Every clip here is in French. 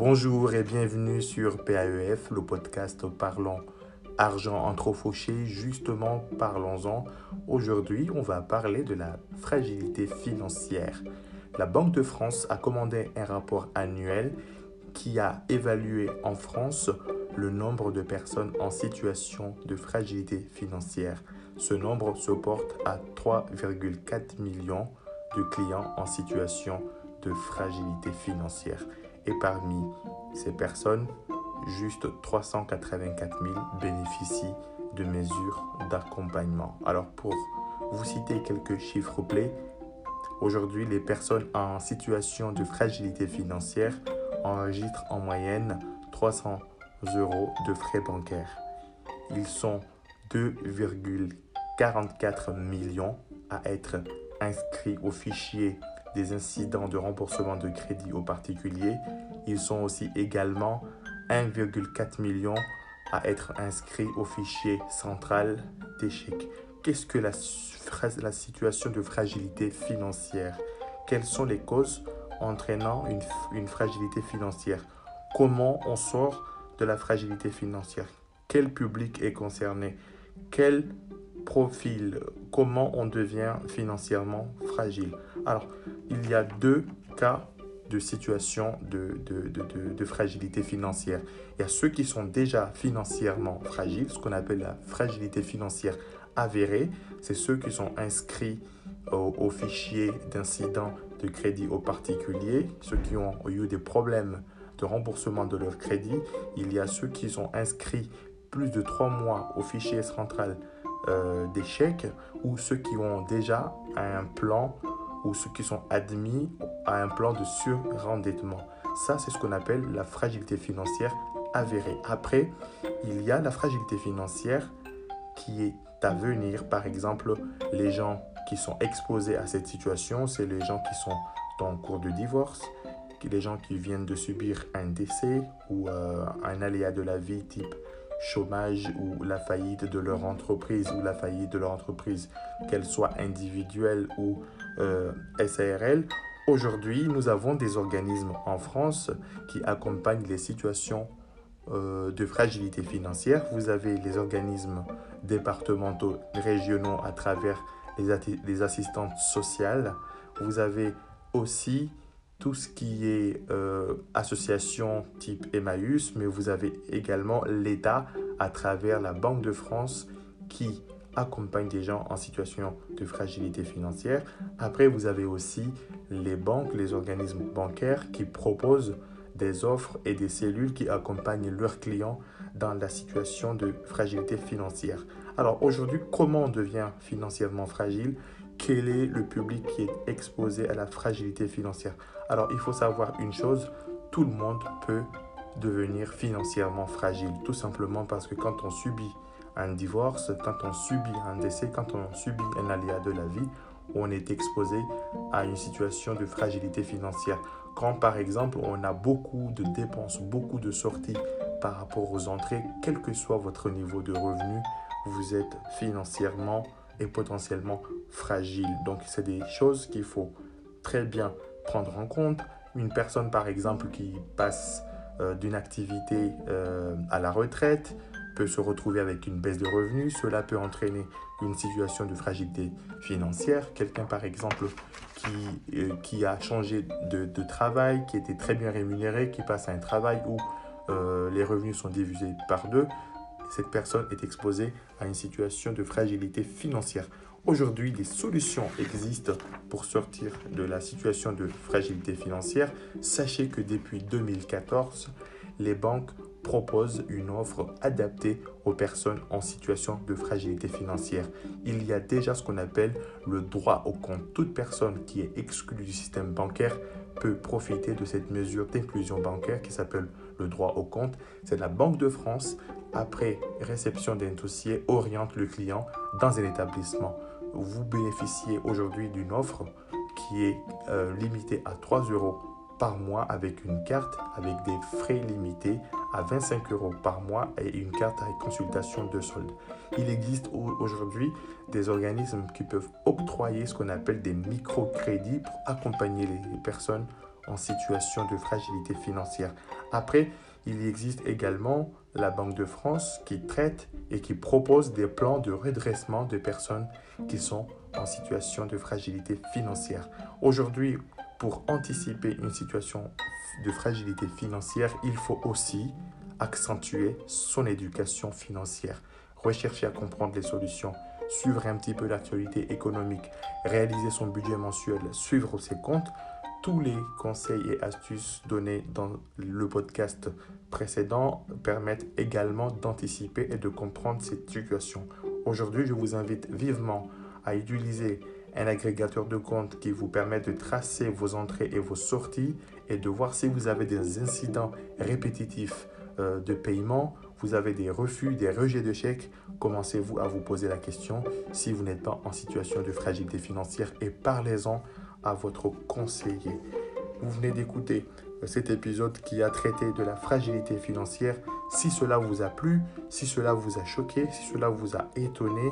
Bonjour et bienvenue sur PAEF, le podcast parlant argent entre fauchés. Justement, parlons-en. Aujourd'hui, on va parler de la fragilité financière. La Banque de France a commandé un rapport annuel qui a évalué en France le nombre de personnes en situation de fragilité financière. Ce nombre se porte à 3,4 millions de clients en situation de fragilité financière. Et parmi ces personnes, juste 384 000 bénéficient de mesures d'accompagnement. Alors pour vous citer quelques chiffres clés, aujourd'hui les personnes en situation de fragilité financière enregistrent en moyenne 300 euros de frais bancaires. Ils sont 2,44 millions à être inscrits au fichier des incidents de remboursement de crédit aux particuliers. Ils sont aussi également 1,4 million à être inscrits au fichier central d'échecs. Qu'est-ce que la, situation de fragilité financière? Quelles sont les causes entraînant une, une fragilité financière? Comment on sort de la fragilité financière? Quel public est concerné? Quel profil Comment on devient financièrement fragile Alors, il y a deux cas de situation de, fragilité financière. Il y a ceux qui sont déjà financièrement fragiles, ce qu'on appelle la fragilité financière avérée. C'est ceux qui sont inscrits au, au fichier d'incidents de crédit aux particuliers, ceux qui ont eu des problèmes de remboursement de leur crédit. Il y a ceux qui sont inscrits plus de trois mois au fichier central euh, d'échecs ou ceux qui ont déjà un plan ou ceux qui sont admis à un plan de surendettement. Ça, c'est ce qu'on appelle la fragilité financière avérée. Après, il y a la fragilité financière qui est à venir. Par exemple, les gens qui sont exposés à cette situation, c'est les gens qui sont en cours de divorce, les gens qui viennent de subir un décès ou euh, un aléa de la vie type chômage ou la faillite de leur entreprise ou la faillite de leur entreprise, qu'elle soit individuelle ou euh, SARL. Aujourd'hui, nous avons des organismes en France qui accompagnent les situations euh, de fragilité financière. Vous avez les organismes départementaux, régionaux à travers les, les assistantes sociales. Vous avez aussi tout ce qui est euh, association type Emmaüs, mais vous avez également l'État à travers la Banque de France qui accompagne des gens en situation de fragilité financière. Après, vous avez aussi les banques, les organismes bancaires qui proposent des offres et des cellules qui accompagnent leurs clients dans la situation de fragilité financière. Alors aujourd'hui, comment on devient financièrement fragile? Quel est le public qui est exposé à la fragilité financière Alors il faut savoir une chose, tout le monde peut devenir financièrement fragile, tout simplement parce que quand on subit un divorce, quand on subit un décès, quand on subit un aléa de la vie, on est exposé à une situation de fragilité financière. Quand par exemple on a beaucoup de dépenses, beaucoup de sorties par rapport aux entrées, quel que soit votre niveau de revenu, vous êtes financièrement et potentiellement fragile. Donc c'est des choses qu'il faut très bien prendre en compte. Une personne par exemple qui passe euh, d'une activité euh, à la retraite peut se retrouver avec une baisse de revenus. Cela peut entraîner une situation de fragilité financière. Quelqu'un par exemple qui, euh, qui a changé de, de, travail, qui était très bien rémunéré, qui passe à un travail où les revenus sont divisés par deux, cette personne est exposée à une situation de fragilité financière. Aujourd'hui, des solutions existent pour sortir de la situation de fragilité financière. Sachez que depuis 2014, les banques proposent une offre adaptée aux personnes en situation de fragilité financière. Il y a déjà ce qu'on appelle le droit au compte. Toute personne qui est exclue du système bancaire peut profiter de cette mesure d'inclusion bancaire qui s'appelle le droit au compte. C'est la Banque de France, après réception d'un dossier, oriente le client dans un établissement. Vous bénéficiez aujourd'hui d'une offre qui est euh, limitée à 3 euros par mois avec une carte avec des frais limités à 25 euros par mois et une carte avec consultation de solde. Il existe aujourd'hui des organismes qui peuvent octroyer ce qu'on appelle des microcrédits pour accompagner les personnes en situation de fragilité financière. Après, il existe également la Banque de France qui traite et qui propose des plans de redressement de personnes qui sont en situation de fragilité financière. Aujourd'hui, pour anticiper une situation de fragilité financière, il faut aussi accentuer son éducation financière, rechercher à comprendre les solutions, suivre un petit peu l'actualité économique, réaliser son budget mensuel, suivre ses comptes. Tous les conseils et astuces donnés dans le podcast précédent permettent également d'anticiper et de comprendre cette situation. Aujourd'hui, je vous invite vivement à utiliser un agrégateur de comptes qui vous permet de tracer vos entrées et vos sorties et de voir si vous avez des incidents répétitifs euh, de paiement, vous avez des refus, des rejets de chèques, commencez-vous à vous poser la question si vous n'êtes pas en situation de fragilité financière et parlez-en à votre conseiller. Vous venez d'écouter euh, cet épisode qui a traité de la fragilité financière. Si cela vous a plu, si cela vous a choqué, si cela vous a étonné,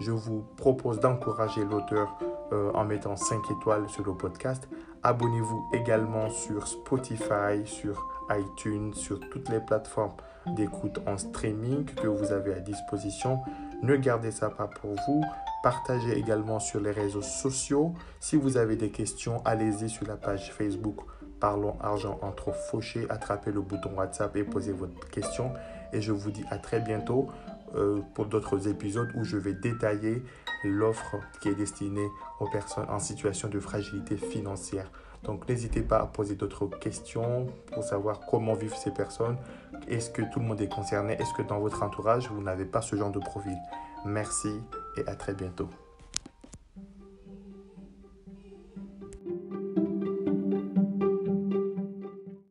je vous propose d'encourager l'auteur euh, en mettant 5 étoiles sur le podcast. Abonnez-vous également sur Spotify, sur iTunes, sur toutes les plateformes d'écoute en streaming que vous avez à disposition. Ne gardez ça pas pour vous. Partagez également sur les réseaux sociaux. Si vous avez des questions, allez-y sur la page Facebook Parlons Argent entre fauchés. Attrapez le bouton WhatsApp et posez votre question. Et je vous dis à très bientôt euh, pour d'autres épisodes où je vais détailler l'offre qui est destinée aux personnes en situation de fragilité financière. Donc n'hésitez pas à poser d'autres questions pour savoir comment vivent ces personnes. Est-ce que tout le monde est concerné? Est-ce que dans votre entourage, vous n'avez pas ce genre de profil? Merci et à très bientôt.